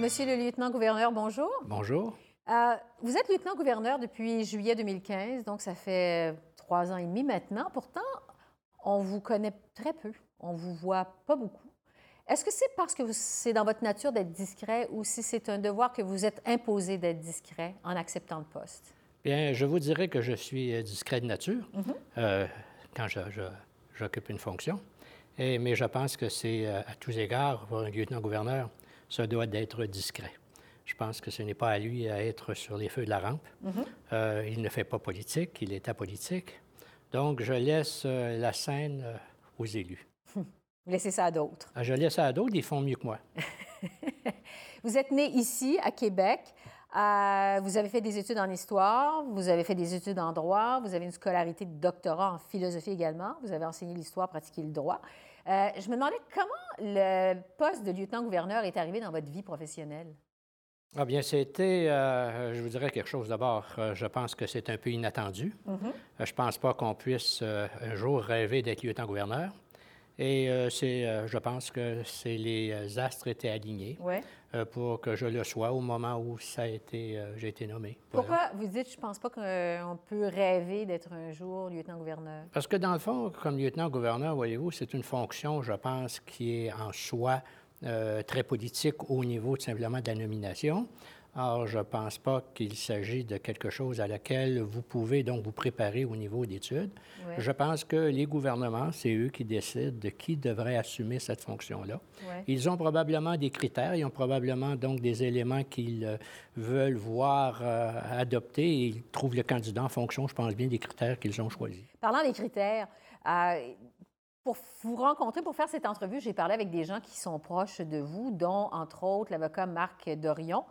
Monsieur le lieutenant-gouverneur, bonjour. Bonjour. Euh, vous êtes lieutenant-gouverneur depuis juillet 2015, donc ça fait trois ans et demi maintenant. Pourtant, on vous connaît très peu. On vous voit pas beaucoup. Est-ce que c'est parce que c'est dans votre nature d'être discret ou si c'est un devoir que vous êtes imposé d'être discret en acceptant le poste? Bien, je vous dirais que je suis euh, discret de nature Mhm. euh, quand j'occupe une fonction. Et- mais je pense que c'est à tous égards, pour un lieutenant-gouverneur, ça doit d'être discret. Je pense que ce n'est pas à lui à être sur les feux de la rampe. Euh, il ne fait pas politique, il est apolitique. Donc, je laisse euh, la scène euh, aux élus. Vous laissez ça à d'autres. Ah, Je laisse ça à d'autres, ils font mieux que moi. Vous êtes né ici, à Québec. Vous avez fait des études en histoire, vous avez fait des études en droit, vous avez une scolarité de doctorat en philosophie également, vous avez enseigné l'histoire, pratiqué le droit. Euh, je me demandais comment le poste de lieutenant-gouverneur est arrivé dans votre vie professionnelle? Ah bien, c'était, euh, je vous dirais quelque chose d'abord. euh, je pense que c'est un peu inattendu. Euh, je pense pas qu'on puisse un jour rêver d'être lieutenant-gouverneur. Et c'est, je pense que c'est les astres étaient alignés. Euh, pour que je le sois au moment où ça a été, euh, j'ai été nommé. Voilà. Pourquoi vous dites, je pense pas qu'on peut rêver d'être un jour lieutenant-gouverneur? Parce que dans le fond, comme lieutenant-gouverneur, voyez-vous, c'est une fonction, je pense, qui est en soi euh, très politique au niveau tout simplement de la nomination. Or, je ne pense pas qu'il s'agit de quelque chose à laquelle vous pouvez donc vous préparer au niveau d'études. Ouais. Je pense que les gouvernements, c'est eux qui décident de qui devrait assumer cette fonction-là. Ouais. Ils ont probablement des critères, ils ont probablement donc des éléments qu'ils euh, veulent voir euh, adoptés et ils trouvent le candidat en fonction, je pense bien, des critères qu'ils ont choisis. Parlant des critères, euh, pour vous rencontrer, pour faire cette entrevue, j'ai parlé avec des gens qui sont proches de vous, dont, entre autres, l'avocat Marc Dorion,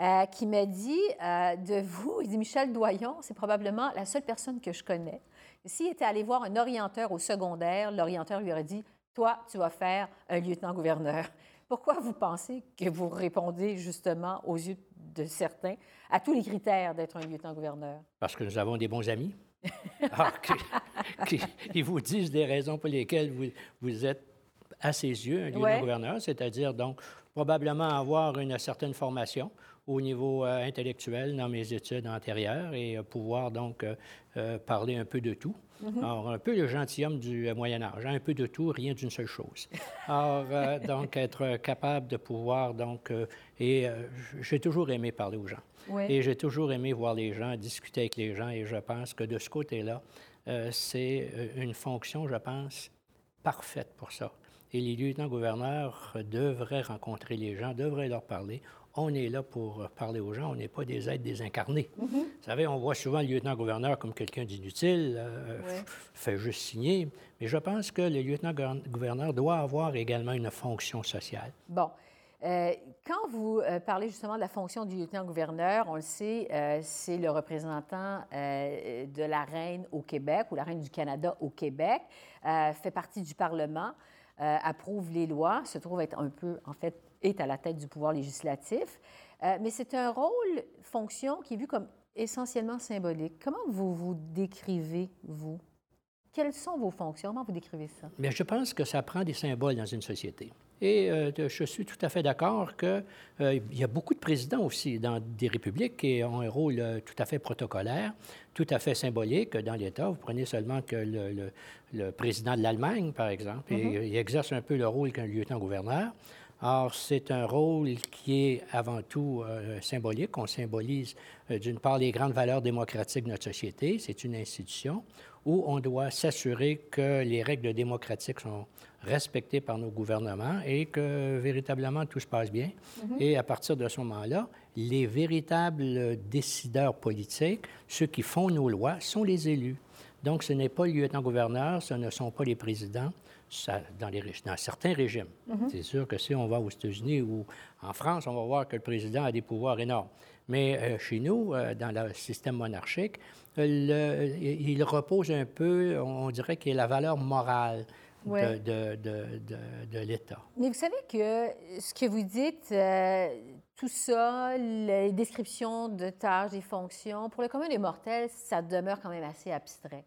euh, qui m'a dit euh, de vous, il dit Michel Doyon, c'est probablement la seule personne que je connais. S'il était allé voir un orienteur au secondaire, l'orienteur lui aurait dit Toi, tu vas faire un lieutenant-gouverneur. Pourquoi vous pensez que vous répondez justement aux yeux de certains à tous les critères d'être un lieutenant-gouverneur? Parce que nous avons des bons amis. Qui, qui- ils vous disent des raisons pour lesquelles vous, vous êtes, à ses yeux, un lieutenant-gouverneur, c'est-à-dire donc probablement avoir une certaine formation au niveau euh, intellectuel dans mes études antérieures et euh, pouvoir donc euh, parler un peu de tout. Alors, un peu le gentilhomme du Moyen Âge, un peu de tout, rien d'une seule chose. Alors, donc, être capable de pouvoir, donc, et j'ai toujours aimé parler aux gens. Oui. Et j'ai toujours aimé voir les gens, discuter avec les gens, et je pense que de ce côté-là, c'est une fonction, je pense, parfaite pour ça. Et les lieutenants-gouverneurs devraient rencontrer les gens, devraient leur parler. On est là pour parler aux gens, on n'est pas des êtres désincarnés. Vous savez, on voit souvent le lieutenant-gouverneur comme quelqu'un d'inutile, euh, Ouais. fait juste signer. Mais je pense que le lieutenant-gouverneur doit avoir également une fonction sociale. Bon. Euh, quand vous euh, parlez justement de la fonction du lieutenant-gouverneur, on le sait, euh, c'est le représentant euh, de la reine au Québec ou la reine du Canada au Québec, euh, fait partie du Parlement, euh, approuve les lois, se trouve être un peu, en fait, est à la tête du pouvoir législatif. Euh, mais c'est un rôle, fonction qui est vu comme essentiellement symbolique. Comment vous vous décrivez, vous? Quelles sont vos fonctions? Comment vous décrivez ça? Mais je pense que ça prend des symboles dans une société. Et euh, je suis tout à fait d'accord qu'il y a beaucoup de présidents aussi dans des républiques qui ont un rôle euh, tout à fait protocolaire, tout à fait symbolique dans l'État. Vous prenez seulement que le, le- le président de l'Allemagne, par exemple, et- il exerce un peu le rôle qu'un lieutenant-gouverneur. Or, c'est un rôle qui est avant tout euh, symbolique. On symbolise, euh, d'une part, les grandes valeurs démocratiques de notre société. C'est une institution où on doit s'assurer que les règles démocratiques sont respectées par nos gouvernements et que véritablement tout se passe bien. Et à partir de ce moment-là, les véritables décideurs politiques, ceux qui font nos lois, sont les élus. Donc, ce n'est pas le lieutenant-gouverneur, ce ne sont pas les présidents, ça, dans, les, dans certains régimes. C'est sûr que si on va aux États-Unis ou en France, on va voir que le président a des pouvoirs énormes. Mais euh, chez nous, euh, dans le système monarchique, euh, le- il repose un peu, on dirait qu'il y a la valeur morale de- Ouais. de, de- de- de l'État. Mais vous savez que ce que vous dites, euh, tout ça, les descriptions de tâches, des fonctions, pour le commun des mortels, ça demeure quand même assez abstrait.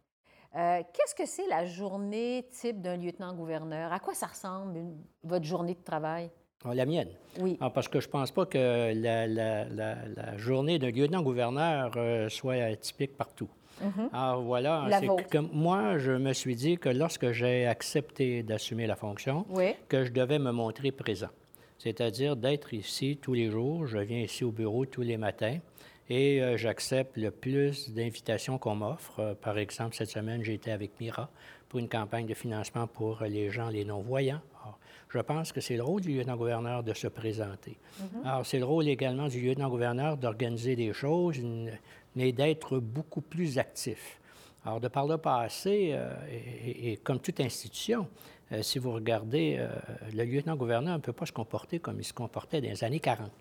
Euh, Qu'est-ce que c'est la journée type d'un lieutenant-gouverneur? À quoi ça ressemble, une- votre journée de travail? Ah, la mienne? Oui. Ah, parce que je ne pense pas que la, journée d'un lieutenant-gouverneur euh, soit typique partout. Mm-hmm. Alors voilà, c'est que moi, je me suis dit que lorsque j'ai accepté d'assumer la fonction, que je devais me montrer présent. C'est-à-dire d'être ici tous les jours. Je viens ici au bureau tous les matins et euh, j'accepte le plus d'invitations qu'on m'offre. Euh, par exemple, cette semaine, j'ai été avec Mira pour une campagne de financement pour les gens, les non-voyants. Je pense que c'est le rôle du lieutenant-gouverneur de se présenter. Mm-hmm. Alors, c'est le rôle également du lieutenant-gouverneur d'organiser des choses, mais d'être beaucoup plus actif. Alors, de par le passé, euh, et, comme toute institution, euh, si vous regardez, euh, le lieutenant-gouverneur ne peut pas se comporter comme il se comportait dans les années 40.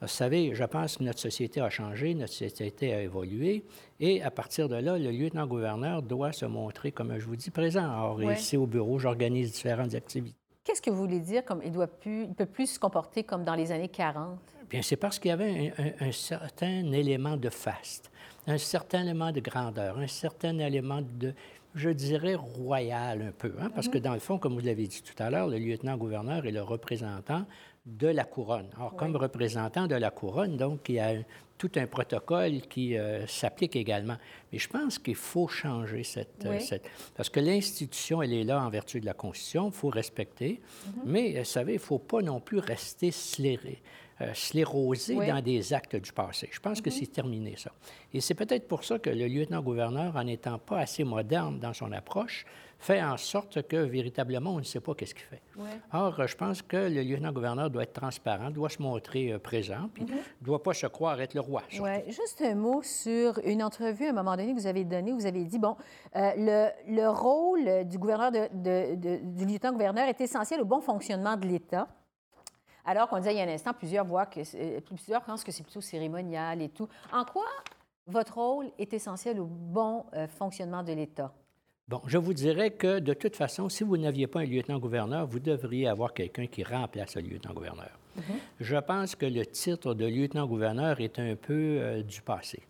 Vous savez, je pense que notre société a changé, notre société a évolué, et à partir de là, le lieutenant-gouverneur doit se montrer, comme je vous dis, présent. Alors, ici au bureau, j'organise différentes activités. Qu'est-ce que vous voulez dire comme il ne peut plus se comporter comme dans les années 40? Bien, c'est parce qu'il y avait un, certain élément de faste, un certain élément de grandeur, un certain élément de, je dirais, royal un peu. Hein? Parce que mm-hmm. dans le fond, comme vous l'avez dit tout à l'heure, le lieutenant-gouverneur est le représentant de la couronne. Alors, comme représentant de la couronne, donc, il y a tout un protocole qui euh, s'applique également. Mais je pense qu'il faut changer euh, cette, Parce que l'institution, elle est là en vertu de la Constitution, il faut respecter. Mm-hmm. Mais, vous savez, il ne faut pas non plus rester sléré. Euh, sclérosé dans des actes du passé. Je pense que mm-hmm. c'est terminé, ça. Et c'est peut-être pour ça que le lieutenant-gouverneur, en n'étant pas assez moderne dans son approche, fait en sorte que véritablement, on ne sait pas qu'est-ce qu'il fait. Or, je pense que le lieutenant-gouverneur doit être transparent, doit se montrer euh, présent, puis ne mm-hmm. doit pas se croire être le roi. Oui, juste un mot sur une entrevue à un moment donné que vous avez donnée, vous avez dit, bon, euh, le, le, rôle du gouverneur de, du lieutenant-gouverneur est essentiel au bon fonctionnement de l'État. Alors qu'on disait il y a un instant, plusieurs voient que euh, plusieurs pensent que c'est plutôt cérémonial et tout. En quoi votre rôle est essentiel au bon euh, fonctionnement de l'État? Bon, je vous dirais que de toute façon, si vous n'aviez pas un lieutenant-gouverneur, vous devriez avoir quelqu'un qui remplace le lieutenant-gouverneur. Mm-hmm. Je pense que le titre de lieutenant-gouverneur est un peu euh, du passé.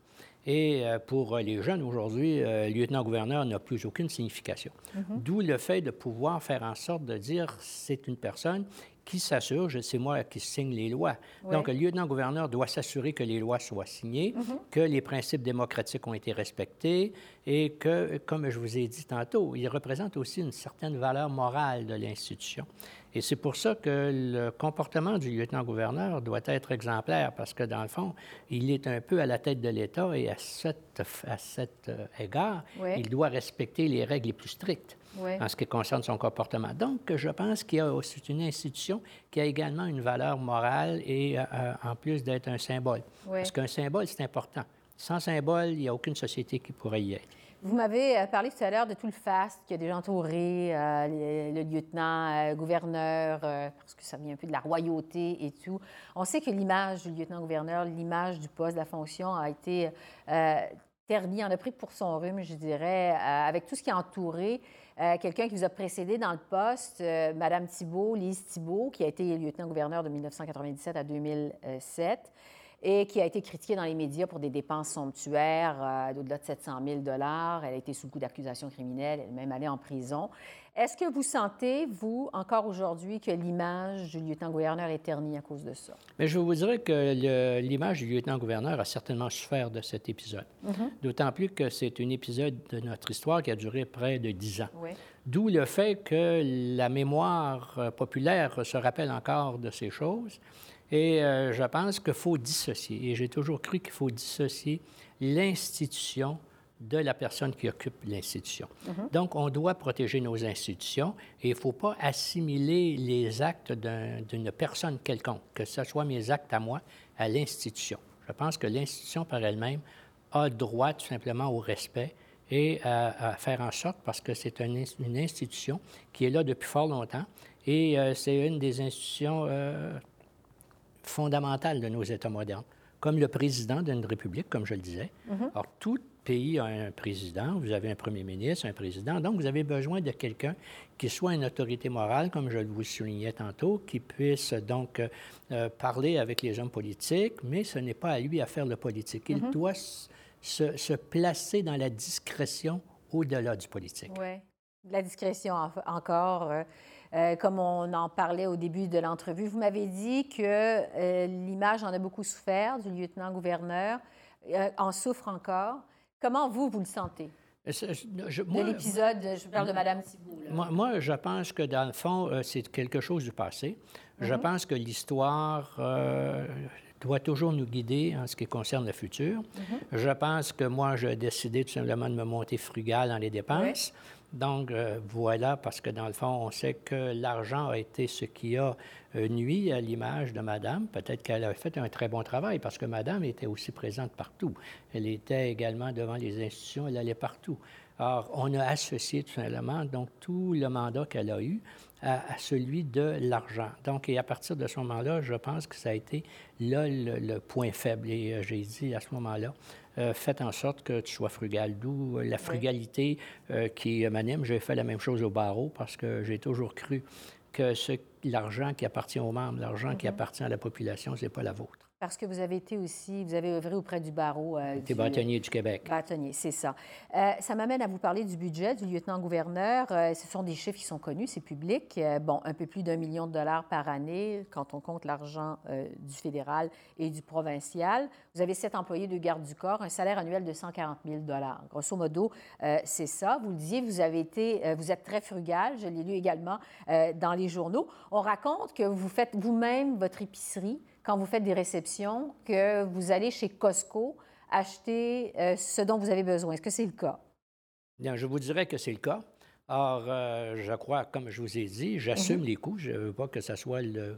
Et pour les jeunes aujourd'hui, lieutenant-gouverneur n'a plus aucune signification. Mm-hmm. D'où le fait de pouvoir faire en sorte de dire c'est une personne qui s'assure, c'est moi qui signe les lois. Donc, le lieutenant-gouverneur doit s'assurer que les lois soient signées, mhm. que les principes démocratiques ont été respectés et que, comme je vous ai dit tantôt, il représente aussi une certaine valeur morale de l'institution. Et c'est pour ça que le comportement du lieutenant-gouverneur doit être exemplaire, parce que, dans le fond, il est un peu à la tête de l'État et à, cet, à cet euh, égard, il doit respecter les règles les plus strictes en ce qui concerne son comportement. Donc, je pense qu'il y a aussi une institution qui a également une valeur morale et euh, euh, en plus d'être un symbole. Parce qu'un symbole, c'est important. Sans symbole, il n'y a aucune société qui pourrait y être. Vous m'avez euh, parlé tout à l'heure de tout le faste qui a déjà entouré le, lieutenant, gouverneur, parce que ça vient un peu de la royauté et tout. On sait que l'image du lieutenant-gouverneur, l'image du poste, de la fonction a été ternie, en a pris pour son rhume, je dirais, avec tout ce qui a entouré euh, quelqu'un qui vous a précédé dans le poste, euh, Madame Thibault, Lise Thibault, qui a été lieutenant-gouverneur de 1997 à 2007 et qui a été critiquée dans les médias pour des dépenses somptuaires euh, d'au-delà de 700 000 Elle a été sous le coup d'accusations criminelles, elle est même allée en prison. Est-ce que vous sentez, vous, encore aujourd'hui, que l'image du lieutenant-gouverneur est ternie à cause de ça? Mais je vous dirais que l'image du lieutenant-gouverneur a certainement souffert de cet épisode. Mm-hmm. D'autant plus que c'est un épisode de notre histoire qui a duré près de dix ans. D'où le fait que la mémoire euh, populaire se rappelle encore de ces choses. Et euh, je pense qu'il faut dissocier, et j'ai toujours cru qu'il faut dissocier l'institution de la personne qui occupe l'institution. Mm-hmm. Donc, on doit protéger nos institutions et il ne faut pas assimiler les actes d'une personne quelconque, que ce soit mes actes à moi, à l'institution. Je pense que l'institution par elle-même a droit tout simplement au respect et à, faire en sorte, parce que c'est une institution qui est là depuis fort longtemps et euh, c'est une des institutions euh, fondamentales de nos États modernes, comme le président d'une république, comme je le disais. Mm-hmm. Alors, tout pays a un président, vous avez un premier ministre, un président, donc vous avez besoin de quelqu'un qui soit une autorité morale, comme je vous soulignais tantôt, qui puisse donc euh, parler avec les hommes politiques, mais ce n'est pas à lui à faire le politique. Il mm-hmm. doit se, se, placer dans la discrétion au-delà du politique. Oui, la discrétion encore. Euh, Euh, comme on en parlait au début de l'entrevue, vous m'avez dit que euh, l'image en a beaucoup souffert du lieutenant-gouverneur, en souffre encore. Comment vous, vous le sentez? de l'épisode, je parle de Mme Thibault. Moi, je pense que dans le fond, c'est quelque chose du passé. Je mhm. pense que l'histoire doit toujours nous guider en ce qui concerne le futur. Mhm. Je pense que moi, j'ai décidé tout simplement de me monter frugal dans les dépenses. Donc, euh, voilà, parce que dans le fond, on sait que l'argent a été ce qui a euh, nuit à l'image de Madame. Peut-être qu'elle a fait un très bon travail, parce que Madame était aussi présente partout. Elle était également devant les institutions, elle allait partout. Alors, on a associé tout simplement donc tout le mandat qu'elle a eu à, celui de l'argent. Donc, et à partir de ce moment-là, je pense que ça a été là le, point faible. Et euh, j'ai dit à ce moment-là, euh, faites en sorte que tu sois frugal. D'où euh, la frugalité qui m'anime. J'ai fait la même chose au barreau parce que j'ai toujours cru que l'argent qui appartient aux membres, l'argent qui mm-hmm. appartient à la population, ce n'est pas la vôtre. Parce que vous avez été aussi, vous avez œuvré auprès du barreau. Euh, du bâtonnier du Québec. Bâtonnier, c'est ça. Euh, ça m'amène à vous parler du budget du lieutenant-gouverneur. Euh, ce sont des chiffres qui sont connus, c'est public. Euh, bon, un peu plus d'un million de dollars par année quand on compte l'argent du fédéral et du provincial. Vous avez sept employés de garde du corps, un salaire annuel de 140 000 dollars. Grosso modo, c'est ça. Vous le disiez, vous avez été, vous êtes très frugal. Je l'ai lu également dans les journaux. On raconte que vous faites vous-même votre épicerie quand vous faites des réceptions que vous allez chez Costco acheter euh, ce dont vous avez besoin. Est-ce que c'est le cas? Bien, je vous dirais que c'est le cas. Or, euh, je crois, comme je vous ai dit, j'assume mhm. les coûts. Je ne veux pas que ce soit le,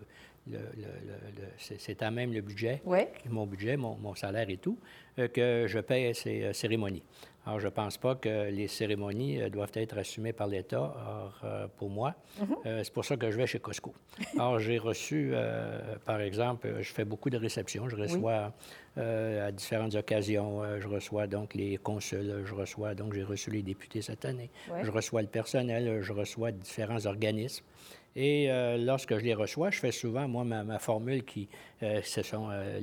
c'est à même le budget, mon budget, mon, salaire et tout, euh, que je paye ces cérémonies. Alors, je ne pense pas que les cérémonies euh, doivent être assumées par l'État euh, pour moi. Mhm. Euh, c'est pour ça que je vais chez Costco. Alors, j'ai reçu, par exemple, je fais beaucoup de réceptions. Je reçois à différentes occasions, je reçois donc les consuls, je reçois, donc j'ai reçu les députés cette année. Je reçois le personnel, je reçois différents organismes. Et euh, lorsque je les reçois, je fais souvent, moi, ma, formule qui, euh, ce sont, euh,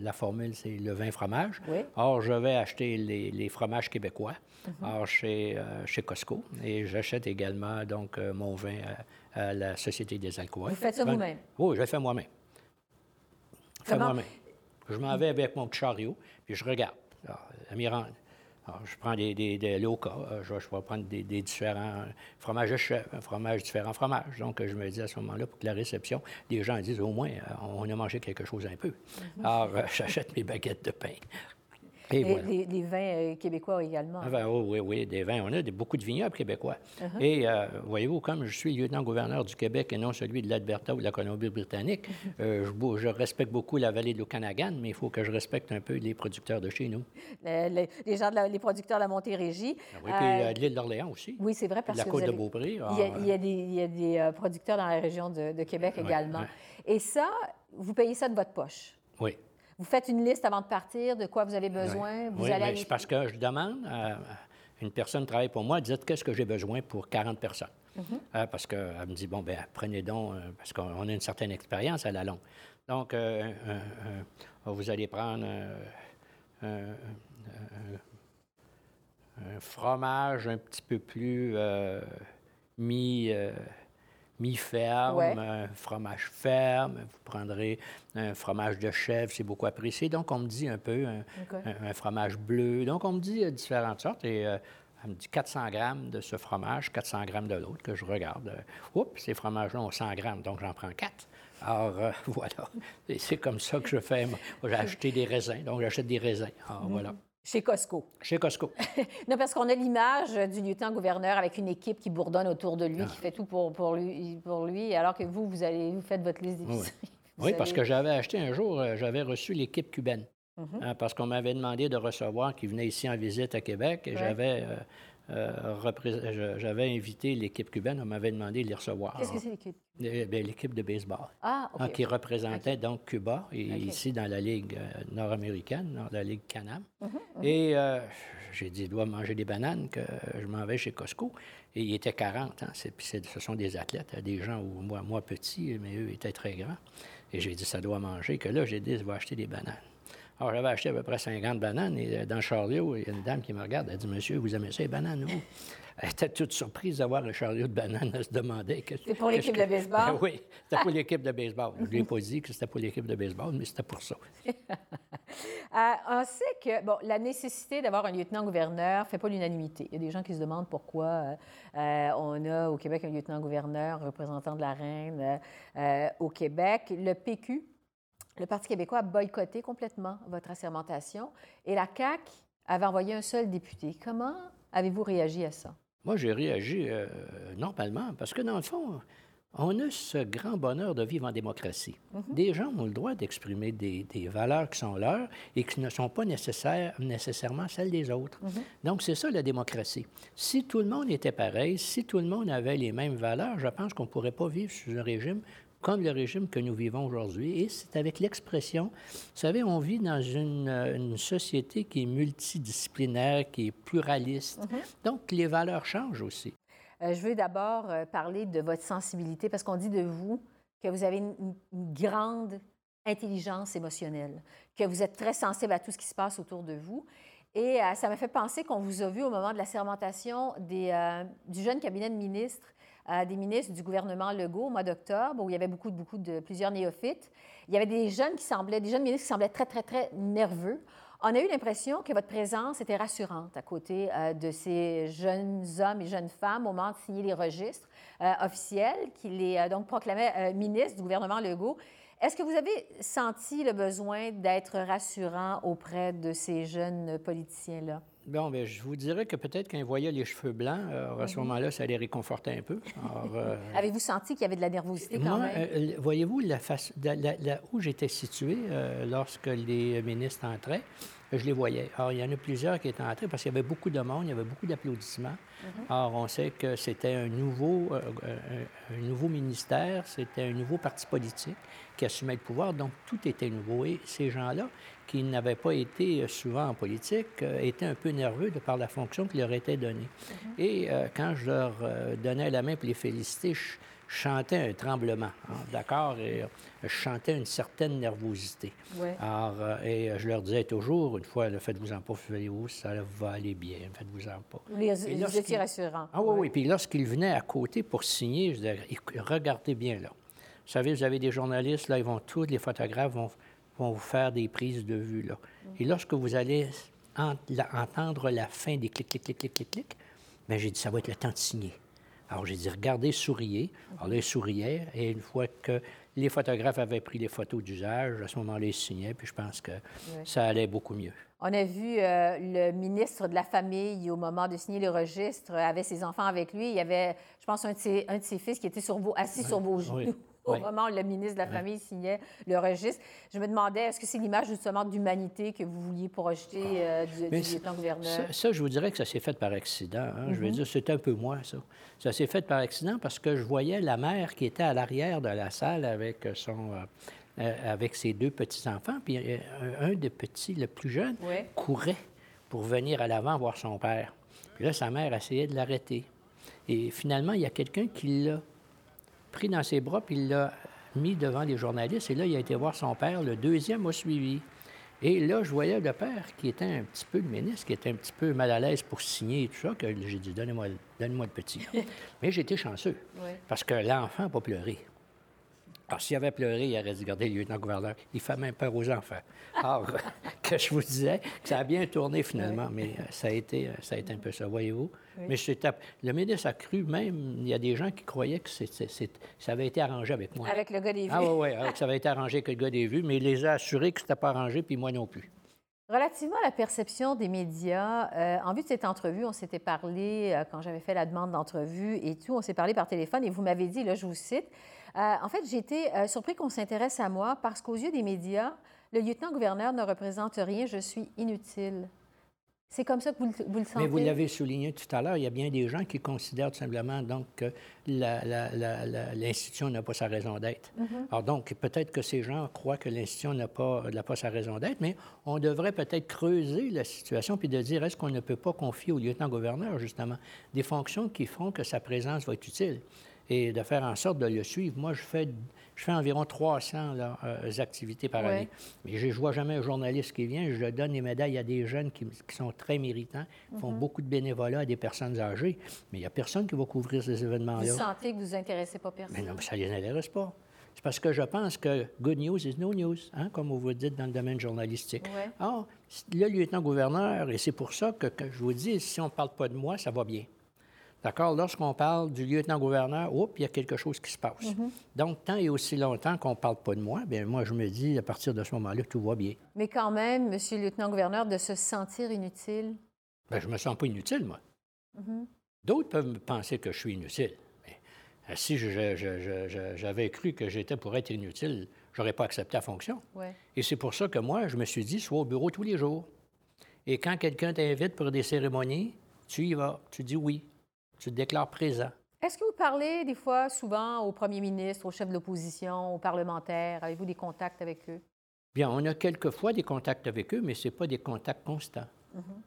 la formule, c'est le vin fromage. Or, je vais acheter les, fromages québécois, mhm. chez, chez Costco, et j'achète également, donc, mon vin à, la Société des alcools. Vous faites ça vous-même? Oui, je le fais moi-même. Je fais moi-même. Je m'en vais avec mon petit chariot, puis je regarde. Alors, je prends des, des, des euh, je, vais prendre des, différents fromages de chef, un fromage, différents fromages. Donc, je me dis à ce moment-là, pour que la réception, les gens disent au moins, euh, on a mangé quelque chose un peu. Mm-hmm. Alors, euh, j'achète mes baguettes de pain. Et, les, vins euh, québécois également. Ah, oh, oui, oui, des vins. On a beaucoup de vignobles québécois. Uh-huh. Et euh, voyez-vous, comme je suis lieutenant-gouverneur du Québec et non celui de l'Alberta ou de la Colombie-Britannique, euh, je, respecte beaucoup la vallée de l'Okanagan, mais il faut que je respecte un peu les producteurs de chez nous. les gens, de les producteurs de la Montérégie. Ah oui, puis de l'île d'Orléans aussi. Oui, c'est vrai, parce la que. La côte de Beaupré. il, y a, des, il y a des producteurs dans la région de, Québec également. Et ça, vous payez ça de votre poche. Oui. Vous faites une liste avant de partir de quoi vous avez besoin. Vous oui, c'est parce que je demande à une personne qui travaille pour moi, dites qu'est-ce que j'ai besoin pour 40 personnes. Mhm. Euh, parce qu'elle me dit, bon, ben prenez donc, euh, parce qu'on a une certaine expérience à la longue. Donc, euh, vous allez prendre un, fromage un petit peu plus mis mi-ferme, un fromage ferme, vous prendrez un fromage de chèvre, c'est beaucoup apprécié. Donc, on me dit un peu un, fromage bleu. Donc, on me dit euh, différentes sortes et euh, elle me dit 400 grammes de ce fromage, 400 grammes de l'autre, que je regarde. Euh, oups, ces fromages-là ont 100 grammes, donc j'en prends 4. Alors, voilà. Et c'est comme ça que je fais. J'ai acheté des raisins, donc j'achète des raisins. Alors, mm. voilà. Chez Costco. Chez Costco. non, parce qu'on a l'image du lieutenant-gouverneur avec une équipe qui bourdonne autour de lui, ah. qui fait tout pour, pour, lui, pour lui, alors que vous, vous, allez, vous faites votre liste d'épicerie. Oui, parce que j'avais acheté un jour, euh, j'avais reçu l'équipe cubaine. Mhm. Hein, parce qu'on m'avait demandé de recevoir, qui venait ici en visite à Québec, et j'avais euh, euh, j'avais invité l'équipe cubaine, on m'avait demandé de les recevoir. Qu'est-ce que c'est l'équipe? Ben, l'équipe de baseball. Ah, OK. qui représentait donc Cuba, et ici dans la Ligue euh, nord-américaine, dans la Ligue Canam. Mhm, mhm. Et euh, j'ai dit, je dois manger des bananes, que je m'en vais chez Costco. Et il était 40, hein, ce sont des athlètes, des gens, où, moi, moi petit, mais eux étaient très grands. Et j'ai dit, ça doit manger, que là, j'ai dit, je vais acheter des bananes. Alors, j'avais acheté à peu près 50 bananes et euh, dans le chariot, il y a une dame qui me regarde, elle dit Monsieur, vous aimez ça, les bananes, vous? Elle était toute surprise d'avoir un chariot de bananes. Elle se demandait. C'est pour l'équipe de baseball? oui, c'était pour l'équipe de baseball. Je ne lui ai pas dit que c'était pour l'équipe de baseball, mais c'était pour ça. Euh, on sait que bon, la nécessité d'avoir un lieutenant-gouverneur ne fait pas l'unanimité. Il y a des gens qui se demandent pourquoi euh, euh, on a au Québec un lieutenant-gouverneur, représentant de la reine au Québec. Le PQ, le Parti québécois, a boycotté complètement votre assermentation et la CAQ avait envoyé un seul député. Comment avez-vous réagi à ça? Moi, j'ai réagi normalement parce que, dans le fond, on a ce grand bonheur de vivre en démocratie. Mhm. Des gens ont le droit d'exprimer des, valeurs qui sont leurs et qui ne sont pas nécessairement celles des autres. Mhm. Donc, c'est ça la démocratie. Si tout le monde était pareil, si tout le monde avait les mêmes valeurs, je pense qu'on ne pourrait pas vivre sous un régime comme le régime que nous vivons aujourd'hui. Et c'est avec l'expression, vous savez, on vit dans une, société qui est multidisciplinaire, qui est pluraliste. Mhm. Donc, les valeurs changent aussi. Euh, je veux d'abord euh, parler de votre sensibilité parce qu'on dit de vous que vous avez une, grande intelligence émotionnelle, que vous êtes très sensible à tout ce qui se passe autour de vous. Et euh, ça m'a fait penser qu'on vous a vu au moment de la sermentation des, du jeune cabinet de ministres, des ministres du gouvernement Legault au mois d'octobre, où il y avait beaucoup, beaucoup de plusieurs néophytes. Il y avait des jeunes qui semblaient, des jeunes ministres qui semblaient très, très, très nerveux. On a eu l'impression que votre présence était rassurante à côté euh, de ces jeunes hommes et jeunes femmes au moment de signer les registres euh, officiels, qui les euh, donc proclamaient ministres du gouvernement Legault. Est-ce que vous avez senti le besoin d'être rassurant auprès de ces jeunes politiciens-là? Bon, bien, je vous dirais que peut-être quand voyaient les cheveux blancs, à ce mhm. moment-là, ça les réconfortait un peu. Avez-vous senti qu'il y avait de la nervosité quand même? voyez-vous, la face, où j'étais situé lorsque les ministres entraient, je les voyais. Alors, il y en a plusieurs qui étaient entrés parce qu'il y avait beaucoup de monde, il y avait beaucoup d'applaudissements. Alors, mhm. on sait que c'était un nouveau, euh, euh, un, nouveau ministère, c'était un nouveau parti politique qui assumait le pouvoir, donc tout était nouveau. Et ces gens-là, qui n'avaient pas été souvent en politique, euh, étaient un peu nerveux de par la fonction qui leur était donnée. Mhm. Et quand je leur donnais la main pour les féliciter, je, chantais un tremblement, hein, d'accord? Et je chantais une certaine nervosité. Alors, et je leur disais toujours, une fois, faites-vous-en pas, faites-vous, ça va aller bien, faites-vous-en pas. Vous étiez rassurant. Ah oui, oui. Puis lorsqu'ils venaient à côté pour signer, je disais, regardez bien là. Vous savez, vous avez des journalistes, là, ils vont tous, les photographes vont, vont vous faire des prises de vue, là. Et lorsque vous allez entendre la fin des clics, clics, clics, clics, clics, clics, bien, j'ai dit, ça va être le temps de signer. Alors, j'ai dit, regardez, souriez. Alors là, ils souriaient. Et une fois que les photographes avaient pris les photos d'usage, à ce moment-là, ils signaient. Puis je pense que ça allait beaucoup mieux. On a vu euh, le ministre de la Famille, au moment de signer le registre, avait ses enfants avec lui. Il y avait, je pense, un de ses, un de ses fils qui était sur vos, assis sur vos genoux au moment où le ministre de la Famille signait le registre. Je me demandais, est-ce que c'est l'image justement d'humanité que vous vouliez projeter euh, du, lieutenant-gouverneur? Ça, je vous dirais que ça s'est fait par accident. Hein. Je veux mhm. dire, c'est un peu moi, ça. Ça s'est fait par accident parce que je voyais la mère qui était à l'arrière de la salle avec son... Euh, euh, avec ses deux petits-enfants, puis un, des petits, le plus jeune, courait pour venir à l'avant voir son père. Puis là, sa mère essayait de l'arrêter. Et finalement, il y a quelqu'un qui l'a pris dans ses bras, puis il l'a mis devant les journalistes. Et là, il a été voir son père. Le deuxième a suivi. Et là, je voyais le père qui était un petit peu le ministre, qui était un petit peu mal à l'aise pour signer et tout ça, que j'ai dit, donnez-moi donne le petit. Mais j'étais chanceux, parce que l'enfant n'a pas pleuré. Alors, s'il avait pleuré, il aurait dit, regardez, le lieutenant-gouverneur, il fait même peur aux enfants. Alors, que je vous disais, ça a bien tourné finalement, mais euh, ça a, été, euh, ça a été un peu ça, voyez-vous. Mais le ministre a cru même, il y a des gens qui croyaient que ça avait été arrangé avec moi. Avec le gars des vues. Ah oui, oui, ça avait été arrangé avec le gars des vues, mais il les a assurés que ce n'était pas arrangé, puis moi non plus. Relativement à la perception des médias, euh, en vue de cette entrevue, on s'était parlé, quand j'avais fait la demande d'entrevue et tout, on s'est parlé par téléphone et vous m'avez dit, là, je vous cite, euh, en fait, j'ai été euh, surpris qu'on s'intéresse à moi parce qu'aux yeux des médias, le lieutenant-gouverneur ne représente rien, je suis inutile. C'est comme ça que vous, le sentez? Mais vous l'avez souligné tout à l'heure, il y a bien des gens qui considèrent tout simplement donc, que l'institution n'a pas sa raison d'être. Mm-hmm. Alors donc, peut-être que ces gens croient que l'institution n'a pas, pas sa raison d'être, mais on devrait peut-être creuser la situation puis de dire est-ce qu'on ne peut pas confier au lieutenant-gouverneur, justement, des fonctions qui font que sa présence va être utile? Et de faire en sorte de le suivre. Moi, je fais, je fais environ 300 là, euh, activités par année. Mais je ne vois jamais un journaliste qui vient. Je donne les médailles à des jeunes qui, sont très méritants, qui font mhm. beaucoup de bénévolat à des personnes âgées. Mais il n'y a personne qui va couvrir ces événements-là. Vous sentez que vous ne intéressez pas personne? Mais non, mais ça ne les intéresse pas. C'est parce que je pense que good news is no news, hein, comme vous vous dites dans le domaine journalistique. Or, le lieutenant-gouverneur, et c'est pour ça que, je vous dis, si on ne parle pas de moi, ça va bien. D'accord? Lorsqu'on parle du lieutenant-gouverneur, oups, il y a quelque chose qui se passe. Mm-hmm. Donc, tant et aussi longtemps qu'on ne parle pas de moi, bien, moi, je me dis, à partir de ce moment-là, tout va bien. Mais quand même, monsieur le lieutenant-gouverneur, de se sentir inutile? Bien, je ne me sens pas inutile, moi. Mm-hmm. D'autres peuvent penser que je suis inutile. Mais euh, si j'avais cru que j'étais pour être inutile, je n'aurais pas accepté la fonction. Et c'est pour ça que moi, je me suis dit, sois au bureau tous les jours. Et quand quelqu'un t'invite pour des cérémonies, tu y vas, tu dis oui tu te déclares présent. Est-ce que vous parlez des fois souvent au premier ministre, au chef de l'opposition, aux parlementaires? Avez-vous des contacts avec eux? Bien, on a quelquefois des contacts avec eux, mais ce n'est pas des contacts constants. Mm-hmm.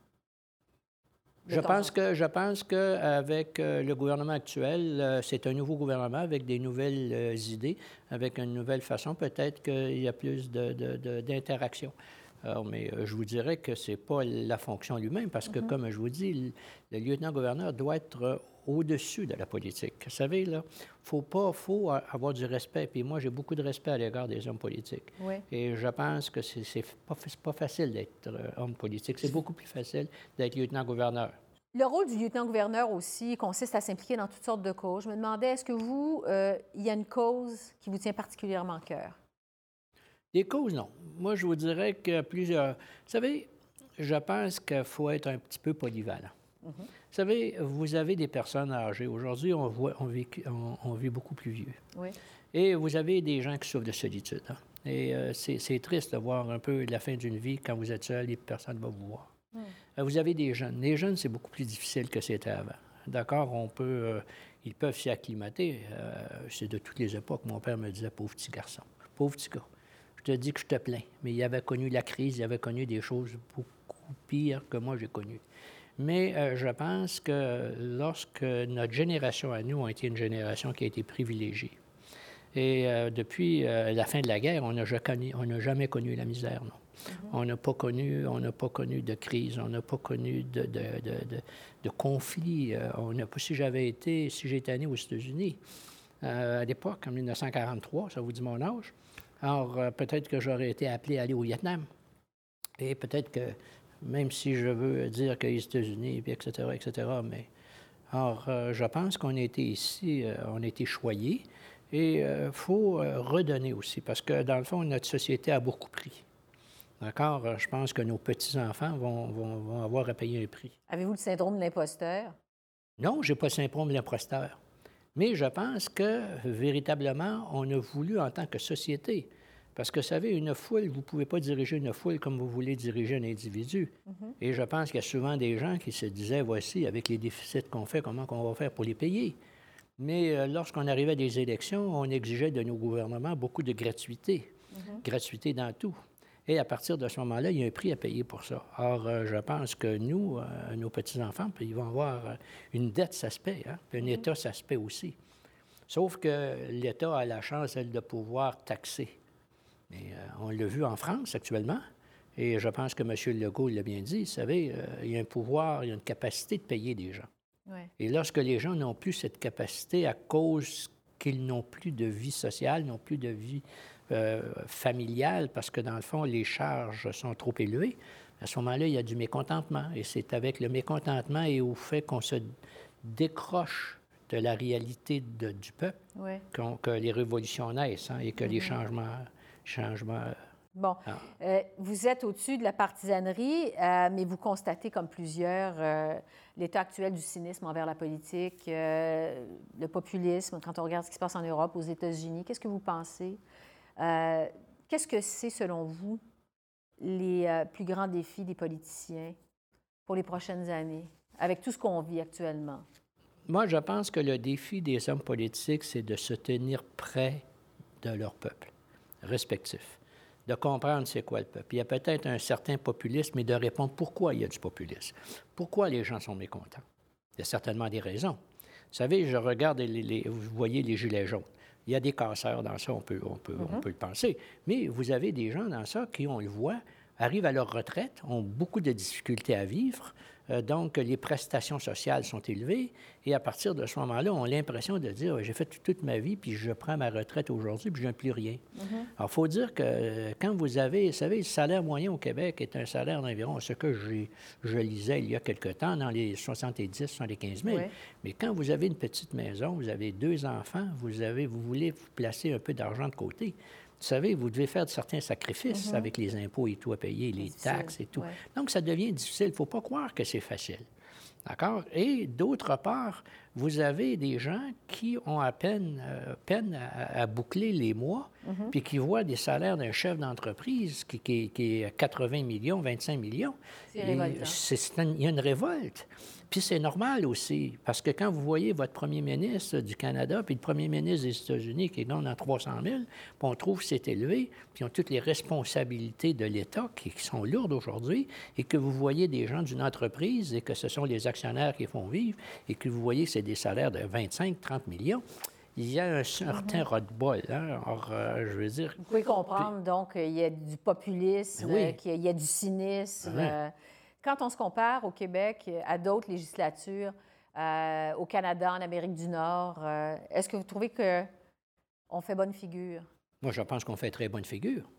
Je pense, que, je pense qu'avec euh, le gouvernement actuel, euh, c'est un nouveau gouvernement avec des nouvelles euh, idées, avec une nouvelle façon. Peut-être qu'il y a plus d'interaction. Alors, mais euh, je vous dirais que ce n'est pas la fonction lui-même, parce que, mhm. comme je vous dis, le, lieutenant-gouverneur doit être euh, au-dessus de la politique. Vous savez, là, faut pas, faut avoir du respect. Puis moi, j'ai beaucoup de respect à l'égard des hommes politiques. Et je pense que c'est pas, pas facile d'être euh, homme politique. C'est beaucoup plus facile d'être lieutenant-gouverneur. Le rôle du lieutenant-gouverneur aussi consiste à s'impliquer dans toutes sortes de causes. Je me demandais, est-ce que vous, il y a une cause qui vous tient particulièrement à cœur? Des causes, non. Moi, je vous dirais que plusieurs. Vous savez, je pense qu'il faut être un petit peu polyvalent. Vous savez, vous avez des personnes âgées. Aujourd'hui, on, on, vit, on, vit beaucoup plus vieux. Oui. Et vous avez des gens qui souffrent de solitude. Hein. Et euh, c'est triste de voir un peu la fin d'une vie quand vous êtes seul et personne ne va vous voir. Euh, vous avez des jeunes. Les jeunes, c'est beaucoup plus difficile que c'était avant. D'accord, on peut, euh, ils peuvent s'y acclimater. c'est de toutes les époques. Mon père me disait, pauvre petit garçon, pauvre petit gars. Je te dis que je te plains. Mais il avait connu la crise, il avait connu des choses beaucoup pires que moi j'ai connues. Mais euh, je pense que lorsque notre génération à nous a été une génération qui a été privilégiée, et euh, depuis euh, la fin de la guerre, on n'a jamais, connu la misère, non. Mm-hmm. On n'a pas connu, on n'a pas connu de crise, on n'a pas connu de, de, de, de conflit. on a, si j'avais été, si j'étais né aux États-Unis à l'époque, en 1943, ça vous dit mon âge, alors, euh, peut-être que j'aurais été appelé à aller au Vietnam. Et peut-être que, même si je veux dire que les États-Unis, etc., etc., mais. Alors, euh, je pense qu'on a été ici, euh, on a été choyés. Et il faut redonner aussi, parce que dans le fond, notre société a beaucoup pris. D'accord? Je pense que nos petits-enfants vont, vont, avoir à payer un prix. Avez-vous le syndrome de l'imposteur? Non, je n'ai pas le syndrome de l'imposteur. Mais je pense que véritablement, on a voulu en tant que société, parce que, vous savez, une foule, vous ne pouvez pas diriger une foule comme vous voulez diriger un individu. Mm-hmm. Et je pense qu'il y a souvent des gens qui se disaient, voici, avec les déficits qu'on fait, comment on va faire pour les payer? Mais euh, lorsqu'on arrivait à des élections, on exigeait de nos gouvernements beaucoup de gratuité, mm-hmm. gratuité dans tout. Et à partir de ce moment-là, il y a un prix à payer pour ça. Or, euh, je pense que nous, euh, nos petits-enfants, ils vont avoir euh, une dette, ça se paie, hein? puis un mm-hmm. État, ça se paie aussi. Sauf que l'État a la chance, elle, de pouvoir taxer. Mais on l'a vu en France actuellement, et je pense que M. Legault l'a bien dit, vous savez, il y a un pouvoir, il y a une capacité de payer des gens. Et lorsque les gens n'ont plus cette capacité à cause qu'ils n'ont plus de vie sociale, n'ont plus de vie euh, familiale, parce que dans le fond, les charges sont trop élevées, à ce moment-là, il y a du mécontentement. Et c'est avec le mécontentement et au fait qu'on se décroche de la réalité du peuple que les révolutions naissent hein, et que les changements, changements Bon, ah. euh, vous êtes au-dessus de la partisanerie, euh, mais vous constatez, comme plusieurs, l'état actuel du cynisme envers la politique, le populisme, quand on regarde ce qui se passe en Europe, aux États-Unis. Qu'est-ce que vous pensez euh, qu'est-ce que c'est, selon vous, les euh, plus grands défis des politiciens pour les prochaines années, avec tout ce qu'on vit actuellement? Moi, je pense que le défi des hommes politiques, c'est de se tenir près de leur peuple respectif, de comprendre c'est quoi le peuple. Il y a peut-être un certain populisme, mais de répondre pourquoi il y a du populisme, pourquoi les gens sont mécontents. Il y a certainement des raisons. savez, je regarde, les, vous voyez les gilets jaunes. Il y a des casseurs dans ça, on peut, on peut, on peut le penser. Mais vous avez des gens dans ça qui, on le voit, arrivent à leur retraite, ont beaucoup de difficultés à vivre, euh, donc, les prestations sociales sont élevées et à partir de ce moment-là, on a l'impression de dire j'ai fait toute ma vie, puis je prends ma retraite aujourd'hui, puis je n'ai plus rien. Mm-hmm. Alors, il faut dire que euh, quand vous avez, vous savez, le salaire moyen au Québec est un salaire d'environ ce que je lisais il y a quelque temps, dans les 70, 75 000. Mais quand vous avez une petite maison, vous avez deux enfants, vous, avez, vous voulez vous placer un peu d'argent de côté, vous savez, vous devez faire certains sacrifices mm-hmm. avec les impôts et tout à payer, les taxes et tout. Donc, ça devient difficile. Il ne faut pas croire que c'est facile. D'accord? Et d'autre part, vous avez des gens qui ont à peine, euh, peine à, boucler les mois, mm-hmm. puis qui voient des salaires d'un chef d'entreprise qui, qui, qui, est 80 millions, 25 millions. C'est révoltant. Il y a une révolte. Puis c'est normal aussi, parce que quand vous voyez votre premier ministre du Canada, puis le premier ministre des États-Unis qui gagne à 300 000, puis on trouve que c'est élevé, puis ils ont toutes les responsabilités de l'État qui, sont lourdes aujourd'hui, et que vous voyez des gens d'une entreprise et que ce sont les actionnaires qui font vivre, et que vous voyez que c'est des salaires de 25, 30 millions, il y a un certain mm ras-de-bol. Hein? Euh, je veux dire... Vous pouvez comprendre, donc, il y a du populisme, ben qu'il y a du cynisme. Ben quand on se compare au Québec à d'autres législatures, euh, au Canada, en Amérique du Nord, euh, est-ce que vous trouvez qu'on fait bonne figure? Moi, je pense qu'on fait très bonne figure.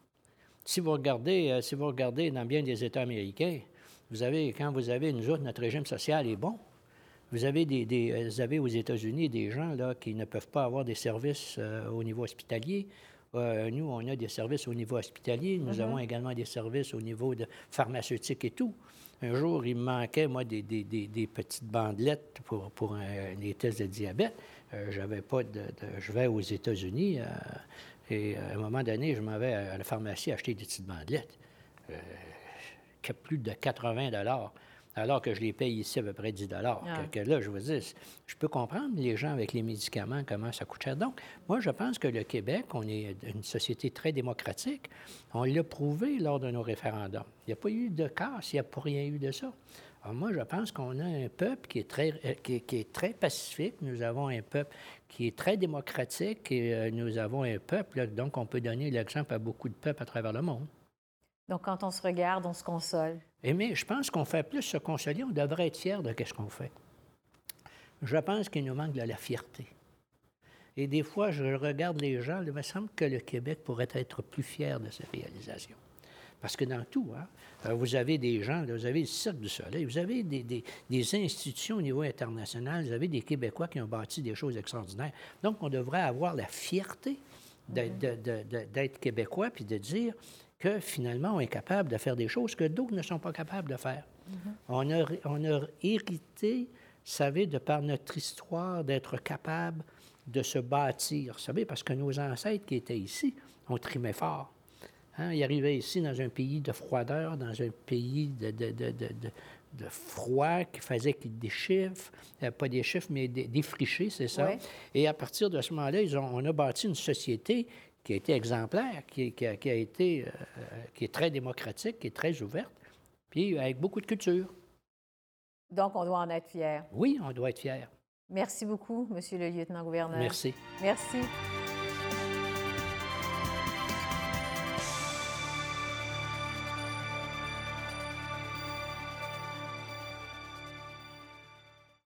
Si vous regardez, euh, si vous regardez dans bien des États américains, vous avez, quand vous avez, nous autres, notre régime social est bon. Vous avez, des, vous avez aux États-Unis des gens là, qui ne peuvent pas avoir des services au niveau hospitalier. nous, on a des services au niveau hospitalier. Nous mm-hmm. avons également des services au niveau de pharmaceutique et tout. Un jour, il me manquait, moi, des, petites bandelettes pour, pour les tests de diabète. Euh, j'avais pas de, Je vais aux États-Unis euh, et à un moment donné, je m'en vais à la pharmacie acheter des petites bandelettes. Euh, plus de 80 alors que je les paye ici à peu près 10 dollars. Ah. Que, là, je vous dis, je peux comprendre les gens avec les médicaments, comment ça coûte cher. Donc, moi, je pense que le Québec, on est une société très démocratique. On l'a prouvé lors de nos référendums. Il n'y a pas eu de casse, il n'y a pas rien eu de ça. Alors moi, je pense qu'on a un peuple qui est, très, euh, qui, est très pacifique. Nous avons un peuple qui est très démocratique et euh, nous avons un peuple, donc on peut donner l'exemple à beaucoup de peuples à travers le monde. Donc, quand on se regarde, on se console. Mais je pense qu'on fait plus se consoler, on devrait être fier de ce qu'on fait. Je pense qu'il nous manque de la fierté. Et des fois, je regarde les gens, il me semble que le Québec pourrait être plus fier de ses réalisations. Parce que dans tout, hein, euh, vous avez des gens, vous avez le Cirque du Soleil, vous avez des, des, institutions au niveau international, vous avez des Québécois qui ont bâti des choses extraordinaires. Donc, on devrait avoir la fierté d'être Québécois puis de dire que finalement, on est capable de faire des choses que d'autres ne sont pas capables de faire. Mm-hmm. on, a, on a hérité, vous savez, de par notre histoire, d'être capable de se bâtir. Vous savez, parce que nos ancêtres qui étaient ici ont trimé fort. Hein? Ils arrivaient ici dans un pays de froideur, dans un pays de, de, de, de froid qui faisait qu'ils déchiffrent, euh, pas des chiffres, mais défrichés, c'est ça? Et à partir de ce moment-là, on a bâti une société qui a été exemplaire, qui, a, été, euh, qui est très démocratique, qui est très ouverte, puis avec beaucoup de culture. Donc, on doit en être fier. Oui, on doit être fier. Merci beaucoup, Monsieur le lieutenant-gouverneur. Merci. Merci.